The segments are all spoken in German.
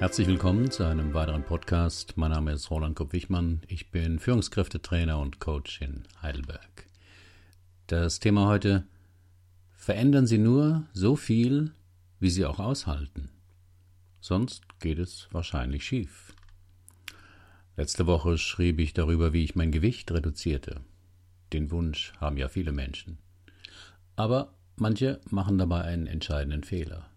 Herzlich willkommen zu einem weiteren Podcast. Mein Name ist Roland Kopp-Wichmann. Ich bin Führungskräftetrainer und Coach in Heidelberg. Das Thema heute: Verändern Sie nur so viel, wie Sie auch aushalten. Sonst geht es wahrscheinlich schief. Letzte Woche schrieb ich darüber, wie ich mein Gewicht reduzierte. Den Wunsch haben ja viele Menschen. Aber manche machen dabei einen entscheidenden Fehler.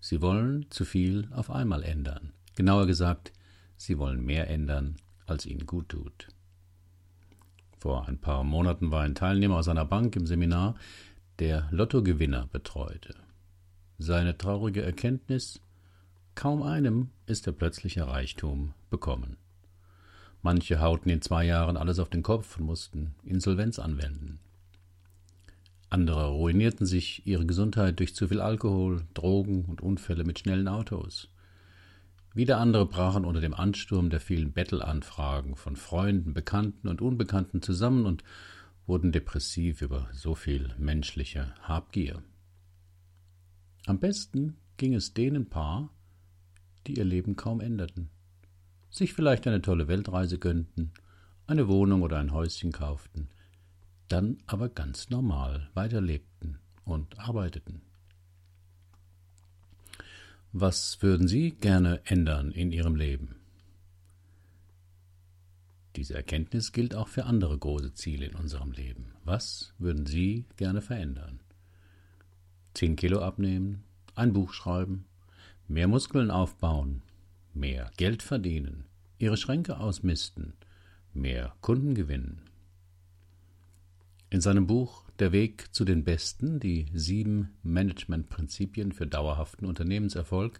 Sie wollen zu viel auf einmal ändern. Genauer gesagt, sie wollen mehr ändern, als ihnen gut tut. Vor ein paar Monaten war ein Teilnehmer aus einer Bank im Seminar, der Lottogewinner betreute. Seine traurige Erkenntnis Kaum einem ist der plötzliche Reichtum bekommen. Manche hauten in zwei Jahren alles auf den Kopf und mussten Insolvenz anwenden. Andere ruinierten sich ihre Gesundheit durch zu viel Alkohol, Drogen und Unfälle mit schnellen Autos. Wieder andere brachen unter dem Ansturm der vielen Bettelanfragen von Freunden, Bekannten und Unbekannten zusammen und wurden depressiv über so viel menschliche Habgier. Am besten ging es denen Paar, die ihr Leben kaum änderten, sich vielleicht eine tolle Weltreise gönnten, eine Wohnung oder ein Häuschen kauften, dann aber ganz normal weiterlebten und arbeiteten. Was würden Sie gerne ändern in Ihrem Leben? Diese Erkenntnis gilt auch für andere große Ziele in unserem Leben. Was würden Sie gerne verändern? Zehn Kilo abnehmen, ein Buch schreiben, mehr Muskeln aufbauen, mehr Geld verdienen, Ihre Schränke ausmisten, mehr Kunden gewinnen, in seinem Buch Der Weg zu den Besten, die sieben Managementprinzipien für dauerhaften Unternehmenserfolg,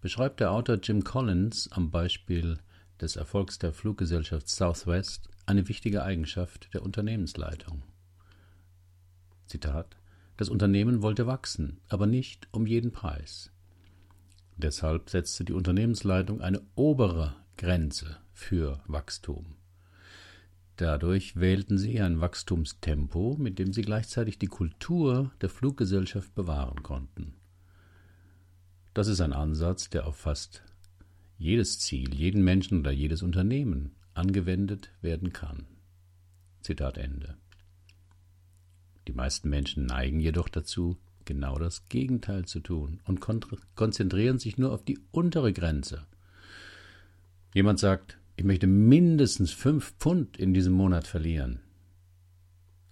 beschreibt der Autor Jim Collins am Beispiel des Erfolgs der Fluggesellschaft Southwest eine wichtige Eigenschaft der Unternehmensleitung. Zitat Das Unternehmen wollte wachsen, aber nicht um jeden Preis. Deshalb setzte die Unternehmensleitung eine obere Grenze für Wachstum. Dadurch wählten sie ein Wachstumstempo, mit dem sie gleichzeitig die Kultur der Fluggesellschaft bewahren konnten. Das ist ein Ansatz, der auf fast jedes Ziel, jeden Menschen oder jedes Unternehmen angewendet werden kann. Zitat Ende. Die meisten Menschen neigen jedoch dazu, genau das Gegenteil zu tun und konzentrieren sich nur auf die untere Grenze. Jemand sagt, ich möchte mindestens fünf Pfund in diesem Monat verlieren.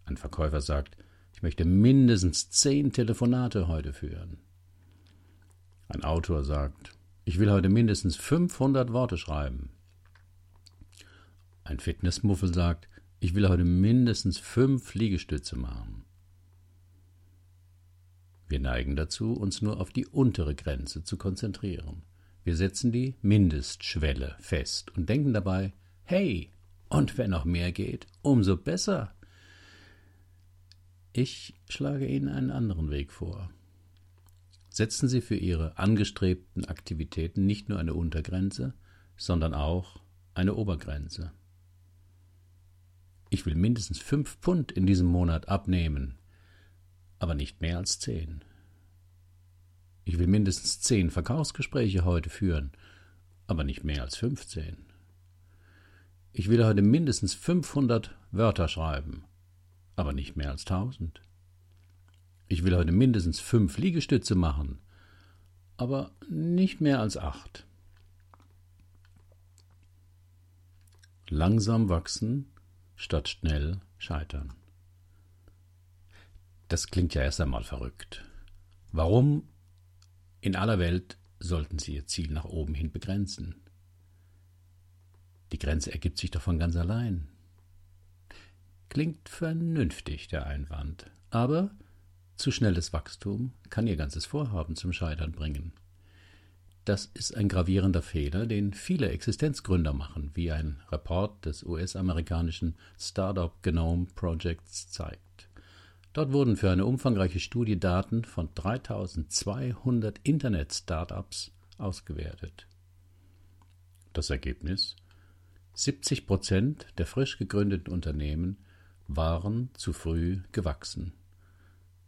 Ein Verkäufer sagt, ich möchte mindestens zehn Telefonate heute führen. Ein Autor sagt, ich will heute mindestens 500 Worte schreiben. Ein Fitnessmuffel sagt, ich will heute mindestens fünf Liegestütze machen. Wir neigen dazu, uns nur auf die untere Grenze zu konzentrieren. Wir setzen die Mindestschwelle fest und denken dabei, hey, und wenn noch mehr geht, umso besser. Ich schlage Ihnen einen anderen Weg vor. Setzen Sie für Ihre angestrebten Aktivitäten nicht nur eine Untergrenze, sondern auch eine Obergrenze. Ich will mindestens fünf Pfund in diesem Monat abnehmen, aber nicht mehr als zehn. Ich will mindestens zehn Verkaufsgespräche heute führen, aber nicht mehr als fünfzehn. Ich will heute mindestens 500 Wörter schreiben, aber nicht mehr als tausend. Ich will heute mindestens fünf Liegestütze machen, aber nicht mehr als acht. Langsam wachsen statt schnell scheitern. Das klingt ja erst einmal verrückt. Warum in aller Welt sollten Sie Ihr Ziel nach oben hin begrenzen. Die Grenze ergibt sich doch von ganz allein. Klingt vernünftig, der Einwand, aber zu schnelles Wachstum kann Ihr ganzes Vorhaben zum Scheitern bringen. Das ist ein gravierender Fehler, den viele Existenzgründer machen, wie ein Report des US-amerikanischen Startup Genome Projects zeigt. Dort wurden für eine umfangreiche Studie Daten von 3200 Internet-Startups ausgewertet. Das Ergebnis? 70 Prozent der frisch gegründeten Unternehmen waren zu früh gewachsen.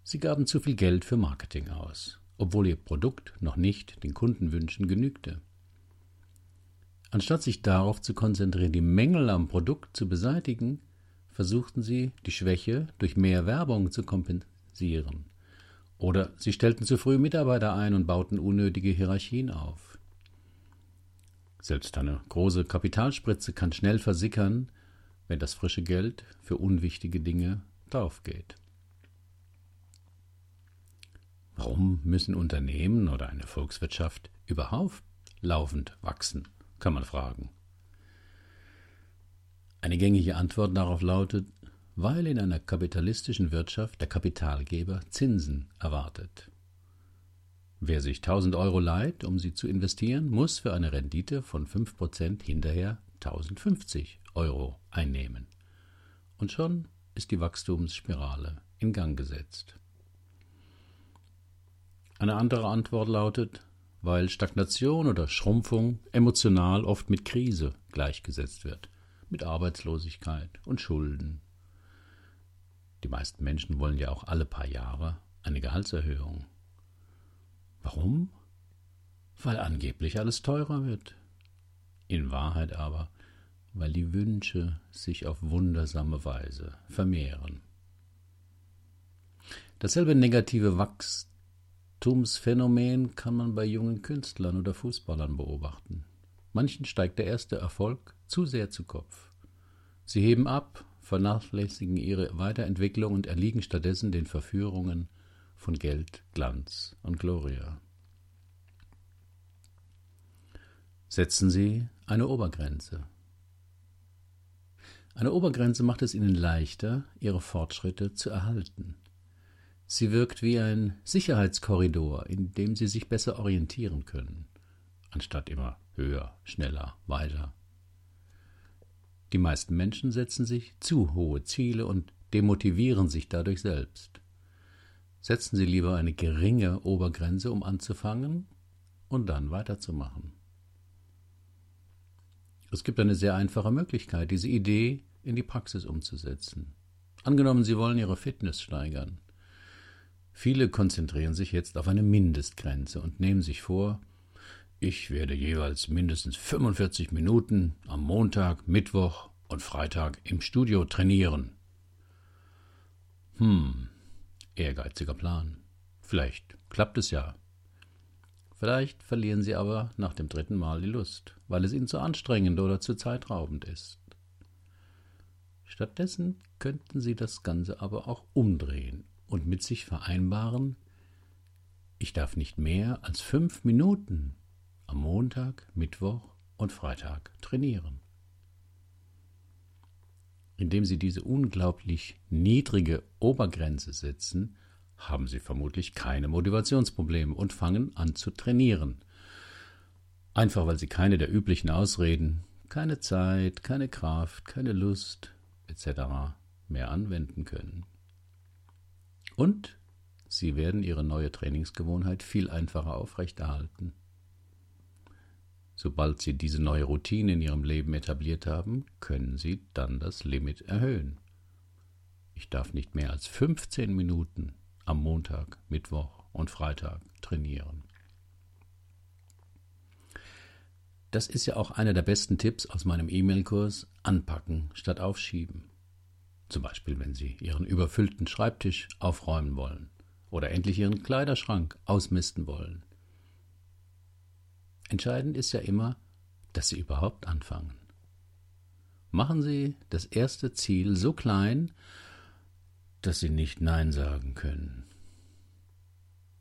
Sie gaben zu viel Geld für Marketing aus, obwohl ihr Produkt noch nicht den Kundenwünschen genügte. Anstatt sich darauf zu konzentrieren, die Mängel am Produkt zu beseitigen, versuchten sie, die Schwäche durch mehr Werbung zu kompensieren. Oder sie stellten zu früh Mitarbeiter ein und bauten unnötige Hierarchien auf. Selbst eine große Kapitalspritze kann schnell versickern, wenn das frische Geld für unwichtige Dinge draufgeht. Warum müssen Unternehmen oder eine Volkswirtschaft überhaupt laufend wachsen, kann man fragen. Eine gängige Antwort darauf lautet, weil in einer kapitalistischen Wirtschaft der Kapitalgeber Zinsen erwartet. Wer sich 1000 Euro leiht, um sie zu investieren, muss für eine Rendite von 5% hinterher 1050 Euro einnehmen. Und schon ist die Wachstumsspirale in Gang gesetzt. Eine andere Antwort lautet, weil Stagnation oder Schrumpfung emotional oft mit Krise gleichgesetzt wird, mit Arbeitslosigkeit und Schulden. Die meisten Menschen wollen ja auch alle paar Jahre eine Gehaltserhöhung. Warum? Weil angeblich alles teurer wird. In Wahrheit aber, weil die Wünsche sich auf wundersame Weise vermehren. Dasselbe negative Wachstumsphänomen kann man bei jungen Künstlern oder Fußballern beobachten. Manchen steigt der erste Erfolg zu sehr zu Kopf. Sie heben ab, vernachlässigen ihre Weiterentwicklung und erliegen stattdessen den Verführungen von Geld, Glanz und Gloria. Setzen Sie eine Obergrenze. Eine Obergrenze macht es Ihnen leichter, Ihre Fortschritte zu erhalten. Sie wirkt wie ein Sicherheitskorridor, in dem Sie sich besser orientieren können, anstatt immer höher, schneller, weiter. Die meisten Menschen setzen sich zu hohe Ziele und demotivieren sich dadurch selbst. Setzen Sie lieber eine geringe Obergrenze, um anzufangen und dann weiterzumachen. Es gibt eine sehr einfache Möglichkeit, diese Idee in die Praxis umzusetzen. Angenommen, Sie wollen Ihre Fitness steigern. Viele konzentrieren sich jetzt auf eine Mindestgrenze und nehmen sich vor, ich werde jeweils mindestens 45 Minuten am Montag, Mittwoch und Freitag im Studio trainieren. Hm, ehrgeiziger Plan. Vielleicht klappt es ja. Vielleicht verlieren Sie aber nach dem dritten Mal die Lust, weil es Ihnen zu anstrengend oder zu zeitraubend ist. Stattdessen könnten Sie das Ganze aber auch umdrehen und mit sich vereinbaren, ich darf nicht mehr als fünf Minuten am Montag, Mittwoch und Freitag trainieren. Indem Sie diese unglaublich niedrige Obergrenze setzen, haben Sie vermutlich keine Motivationsprobleme und fangen an zu trainieren. Einfach weil Sie keine der üblichen Ausreden, keine Zeit, keine Kraft, keine Lust etc. mehr anwenden können. Und Sie werden Ihre neue Trainingsgewohnheit viel einfacher aufrechterhalten. Sobald Sie diese neue Routine in Ihrem Leben etabliert haben, können Sie dann das Limit erhöhen. Ich darf nicht mehr als 15 Minuten am Montag, Mittwoch und Freitag trainieren. Das ist ja auch einer der besten Tipps aus meinem E-Mail-Kurs Anpacken statt Aufschieben. Zum Beispiel, wenn Sie Ihren überfüllten Schreibtisch aufräumen wollen oder endlich Ihren Kleiderschrank ausmisten wollen Entscheidend ist ja immer, dass Sie überhaupt anfangen. Machen Sie das erste Ziel so klein, dass Sie nicht Nein sagen können.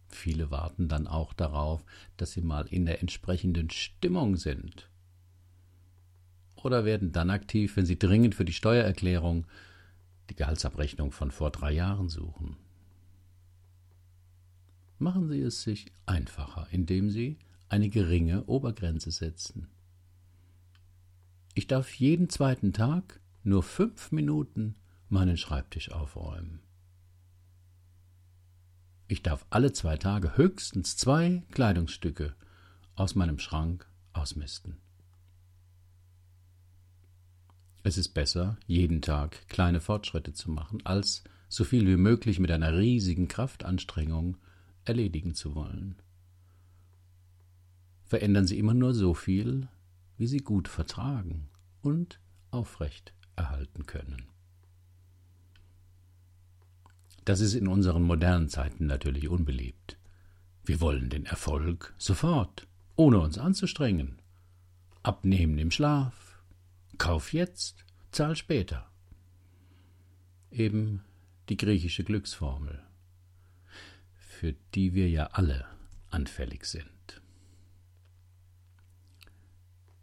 Viele warten dann auch darauf, dass sie mal in der entsprechenden Stimmung sind. Oder werden dann aktiv, wenn sie dringend für die Steuererklärung die Gehaltsabrechnung von vor drei Jahren suchen. Machen Sie es sich einfacher, indem Sie eine geringe Obergrenze setzen. Ich darf jeden zweiten Tag nur fünf Minuten meinen Schreibtisch aufräumen. Ich darf alle zwei Tage höchstens zwei Kleidungsstücke aus meinem Schrank ausmisten. Es ist besser, jeden Tag kleine Fortschritte zu machen, als so viel wie möglich mit einer riesigen Kraftanstrengung erledigen zu wollen verändern Sie immer nur so viel, wie sie gut vertragen und aufrecht erhalten können. Das ist in unseren modernen Zeiten natürlich unbeliebt. Wir wollen den Erfolg sofort, ohne uns anzustrengen. Abnehmen im Schlaf, Kauf jetzt, zahl später. Eben die griechische Glücksformel, für die wir ja alle anfällig sind.